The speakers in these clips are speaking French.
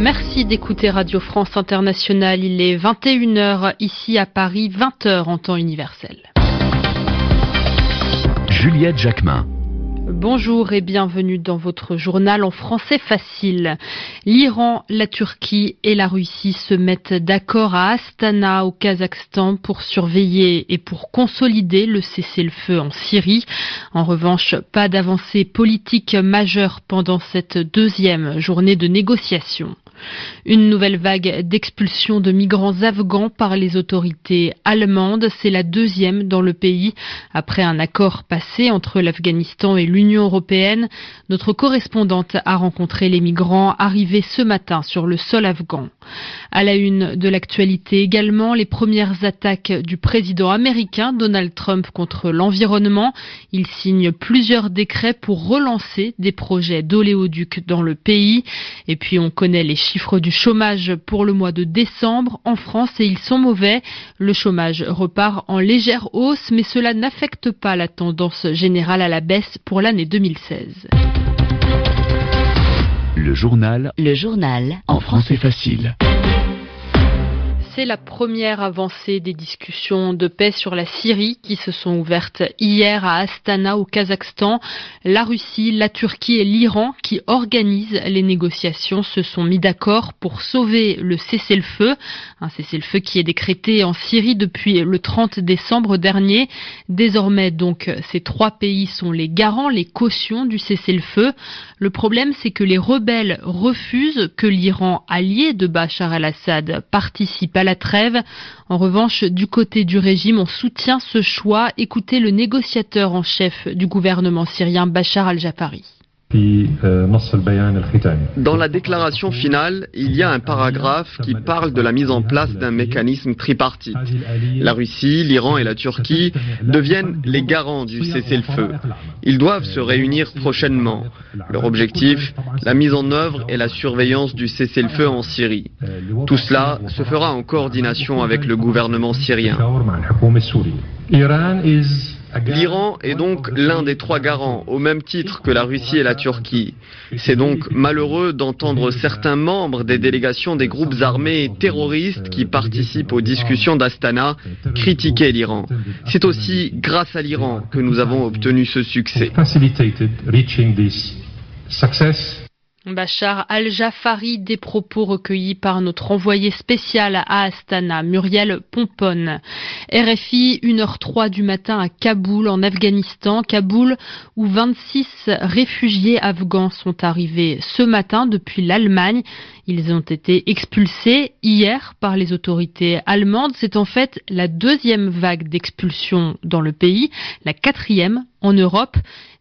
Merci d'écouter Radio France Internationale. Il est 21h ici à Paris, 20h en temps universel. Juliette Jacquemin. Bonjour et bienvenue dans votre journal en français facile. L'Iran, la Turquie et la Russie se mettent d'accord à Astana au Kazakhstan pour surveiller et pour consolider le cessez-le-feu en Syrie. En revanche, pas d'avancée politique majeure pendant cette deuxième journée de négociation. Une nouvelle vague d'expulsion de migrants afghans par les autorités allemandes, c'est la deuxième dans le pays après un accord passé entre l'Afghanistan et l'Union européenne. Notre correspondante a rencontré les migrants arrivés ce matin sur le sol afghan. À la une de l'actualité également, les premières attaques du président américain Donald Trump contre l'environnement. Il signe plusieurs décrets pour relancer des projets d'oléoduc dans le pays. Et puis on connaît les chiffres du chômage pour le mois de décembre en France et ils sont mauvais. Le chômage repart en légère hausse, mais cela n'affecte pas la tendance générale à la baisse pour l'année 2016. Le journal. Le journal. En français facile. C'est la première avancée des discussions de paix sur la Syrie qui se sont ouvertes hier à Astana au Kazakhstan. La Russie, la Turquie et l'Iran qui organisent les négociations se sont mis d'accord pour sauver le cessez-le-feu. Un cessez-le-feu qui est décrété en Syrie depuis le 30 décembre dernier. Désormais donc ces trois pays sont les garants, les cautions du cessez-le-feu. Le problème c'est que les rebelles refusent que l'Iran allié de Bachar al-Assad participe à la trêve. En revanche, du côté du régime, on soutient ce choix. Écoutez le négociateur en chef du gouvernement syrien, Bachar al-Jafari. Dans la déclaration finale, il y a un paragraphe qui parle de la mise en place d'un mécanisme tripartite. La Russie, l'Iran et la Turquie deviennent les garants du cessez-le-feu. Ils doivent se réunir prochainement. Leur objectif, la mise en œuvre et la surveillance du cessez-le-feu en Syrie. Tout cela se fera en coordination avec le gouvernement syrien. L'Iran est donc l'un des trois garants, au même titre que la Russie et la Turquie. C'est donc malheureux d'entendre certains membres des délégations des groupes armés terroristes qui participent aux discussions d'Astana critiquer l'Iran. C'est aussi grâce à l'Iran que nous avons obtenu ce succès. Bachar al-Jafari, des propos recueillis par notre envoyé spécial à Astana, Muriel Pomponne. RFI, 1h03 du matin à Kaboul, en Afghanistan. Kaboul, où 26 réfugiés afghans sont arrivés ce matin depuis l'Allemagne. Ils ont été expulsés hier par les autorités allemandes. C'est en fait la deuxième vague d'expulsion dans le pays, la quatrième en Europe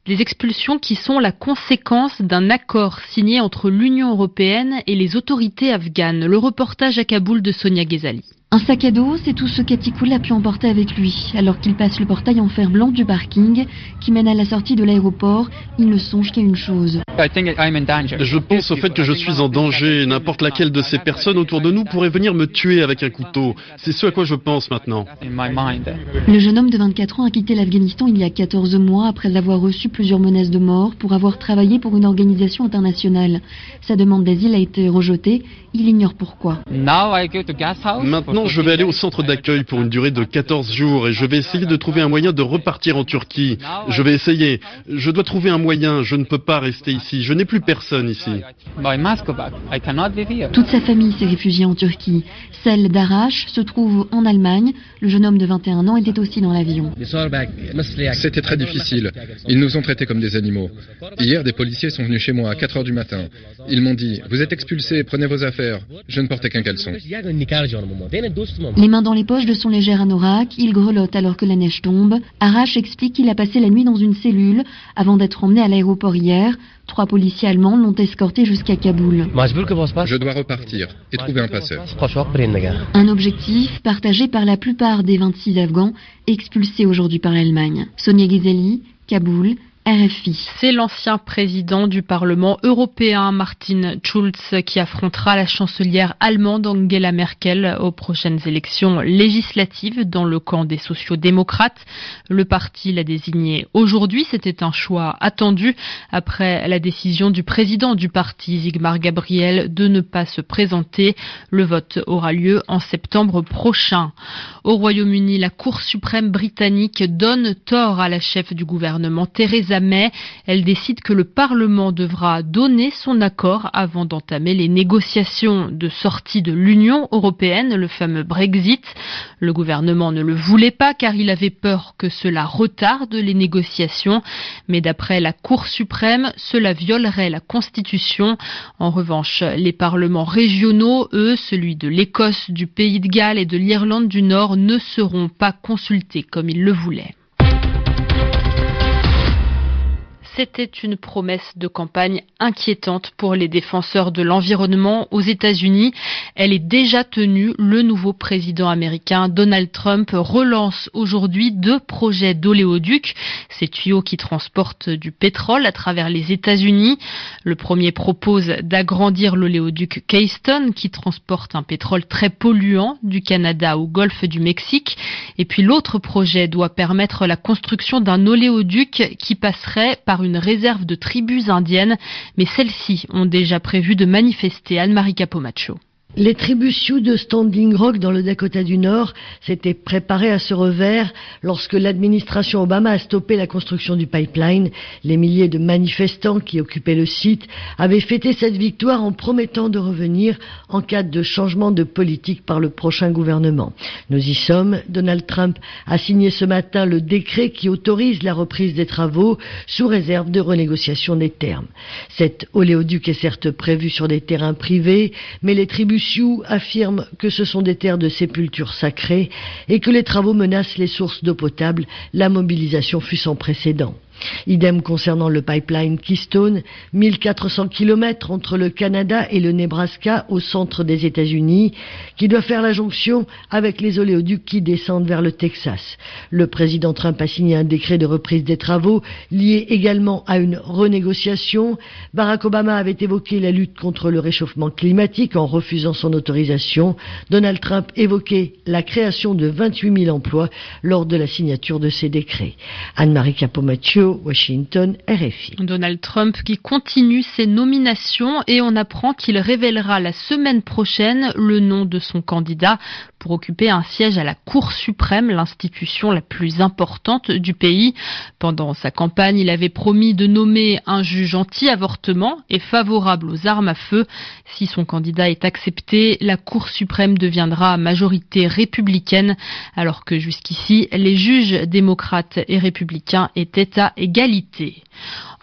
des expulsions qui sont la conséquence d'un accord signé entre l'Union européenne et les autorités afghanes. Le reportage à Kaboul de Sonia Ghezali. Un sac à dos, c'est tout ce qu'Atikoul a pu emporter avec lui. Alors qu'il passe le portail en fer blanc du parking qui mène à la sortie de l'aéroport, il ne songe qu'à une chose. Je pense au fait que je suis en danger. N'importe laquelle de ces personnes autour de nous pourrait venir me tuer avec un couteau. C'est ce à quoi je pense maintenant. Le jeune homme de 24 ans a quitté l'Afghanistan il y a 14 mois après avoir reçu plusieurs menaces de mort pour avoir travaillé pour une organisation internationale. Sa demande d'asile a été rejetée. Il ignore pourquoi. Maintenant, je vais aller au centre d'accueil pour une durée de 14 jours et je vais essayer de trouver un moyen de repartir en Turquie. Je vais essayer. Je dois trouver un moyen. Je ne peux pas rester ici. Je n'ai plus personne ici. Toute sa famille s'est réfugiée en Turquie. Celle d'Arash se trouve en Allemagne. Le jeune homme de 21 ans était aussi dans l'avion. C'était très difficile. Ils nous ont traités comme des animaux. Hier, des policiers sont venus chez moi à 4 heures du matin. Ils m'ont dit Vous êtes expulsés, prenez vos affaires. Je ne portais qu'un caleçon. Les mains dans les poches de son léger anorak, il grelotte alors que la neige tombe. Arash explique qu'il a passé la nuit dans une cellule avant d'être emmené à l'aéroport hier. Trois policiers allemands l'ont escorté jusqu'à Kaboul. Je dois repartir et trouver un passeur. Un objectif partagé par la plupart des 26 Afghans expulsés aujourd'hui par l'Allemagne. Sonia Ghizeli, Kaboul, C'est l'ancien président du Parlement européen, Martin Schulz, qui affrontera la chancelière allemande Angela Merkel aux prochaines élections législatives dans le camp des sociaux-démocrates. Le parti l'a désigné aujourd'hui. C'était un choix attendu après la décision du président du parti, Zygmar Gabriel, de ne pas se présenter. Le vote aura lieu en septembre prochain. Au Royaume-Uni, la Cour suprême britannique donne tort à la chef du gouvernement, Theresa mais Elle décide que le Parlement devra donner son accord avant d'entamer les négociations de sortie de l'Union européenne, le fameux Brexit. Le gouvernement ne le voulait pas car il avait peur que cela retarde les négociations, mais d'après la Cour suprême, cela violerait la Constitution. En revanche, les parlements régionaux, eux, celui de l'Écosse, du Pays de Galles et de l'Irlande du Nord, ne seront pas consultés comme ils le voulaient. C'était une promesse de campagne inquiétante pour les défenseurs de l'environnement aux États-Unis. Elle est déjà tenue. Le nouveau président américain Donald Trump relance aujourd'hui deux projets d'oléoduc, ces tuyaux qui transportent du pétrole à travers les États-Unis. Le premier propose d'agrandir l'oléoduc Keystone qui transporte un pétrole très polluant du Canada au golfe du Mexique. Et puis l'autre projet doit permettre la construction d'un oléoduc qui passerait par une réserve de tribus indiennes, mais celles-ci ont déjà prévu de manifester Anne-Marie Capomacho. Les tribus Sioux de Standing Rock dans le Dakota du Nord s'étaient préparées à ce revers lorsque l'administration Obama a stoppé la construction du pipeline. Les milliers de manifestants qui occupaient le site avaient fêté cette victoire en promettant de revenir en cas de changement de politique par le prochain gouvernement. Nous y sommes. Donald Trump a signé ce matin le décret qui autorise la reprise des travaux sous réserve de renégociation des termes. Cet oléoduc est certes prévu sur des terrains privés, mais les tribus Sioux affirme que ce sont des terres de sépulture sacrées et que les travaux menacent les sources d'eau potable. La mobilisation fut sans précédent. Idem concernant le pipeline Keystone, 1400 km entre le Canada et le Nebraska au centre des États-Unis, qui doit faire la jonction avec les oléoducs qui descendent vers le Texas. Le président Trump a signé un décret de reprise des travaux lié également à une renégociation. Barack Obama avait évoqué la lutte contre le réchauffement climatique en refusant son autorisation. Donald Trump évoquait la création de 28 000 emplois lors de la signature de ces décrets. Anne-Marie Capomaccio Washington, RFI. Donald Trump qui continue ses nominations et on apprend qu'il révélera la semaine prochaine le nom de son candidat pour occuper un siège à la Cour suprême, l'institution la plus importante du pays. Pendant sa campagne, il avait promis de nommer un juge anti-avortement et favorable aux armes à feu. Si son candidat est accepté, la Cour suprême deviendra majorité républicaine, alors que jusqu'ici, les juges démocrates et républicains étaient à égalité.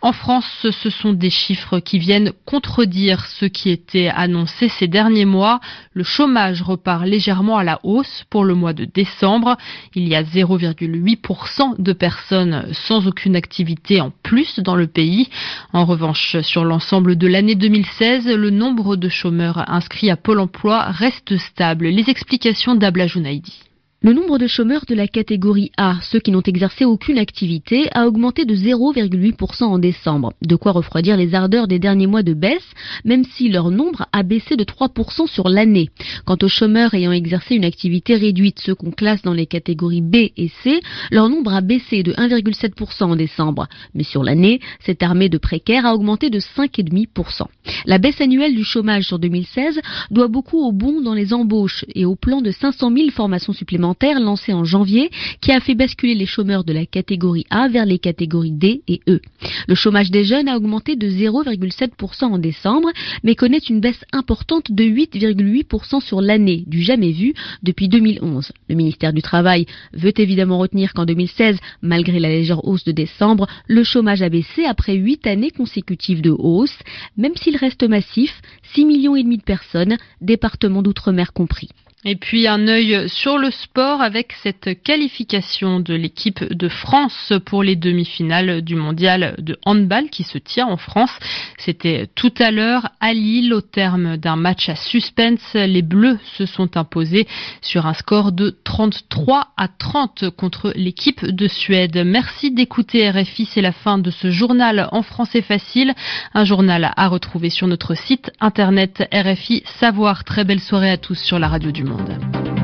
En France, ce sont des chiffres qui viennent contredire ce qui était annoncé ces derniers mois. Le chômage repart légèrement à la hausse pour le mois de décembre. Il y a 0,8% de personnes sans aucune activité en plus dans le pays. En revanche, sur l'ensemble de l'année 2016, le nombre de chômeurs inscrits à Pôle emploi reste stable. Les explications d'Abla Jounaidi. Le nombre de chômeurs de la catégorie A, ceux qui n'ont exercé aucune activité, a augmenté de 0,8% en décembre, de quoi refroidir les ardeurs des derniers mois de baisse, même si leur nombre a baissé de 3% sur l'année. Quant aux chômeurs ayant exercé une activité réduite, ceux qu'on classe dans les catégories B et C, leur nombre a baissé de 1,7% en décembre. Mais sur l'année, cette armée de précaires a augmenté de 5,5%. La baisse annuelle du chômage sur 2016 doit beaucoup au bond dans les embauches et au plan de 500 000 formations supplémentaires lancé en janvier qui a fait basculer les chômeurs de la catégorie A vers les catégories D et E. Le chômage des jeunes a augmenté de 0,7% en décembre, mais connaît une baisse importante de 8,8% sur l'année, du jamais vu depuis 2011. Le ministère du Travail veut évidemment retenir qu'en 2016, malgré la légère hausse de décembre, le chômage a baissé après 8 années consécutives de hausse, même s'il reste massif, 6 millions et demi de personnes, départements d'outre-mer compris. Et puis un œil sur le sport avec cette qualification de l'équipe de France pour les demi-finales du mondial de handball qui se tient en France. C'était tout à l'heure à Lille au terme d'un match à suspense. Les Bleus se sont imposés sur un score de 33 à 30 contre l'équipe de Suède. Merci d'écouter RFI. C'est la fin de ce journal en français facile. Un journal à retrouver sur notre site internet RFI Savoir. Très belle soirée à tous sur la radio du monde.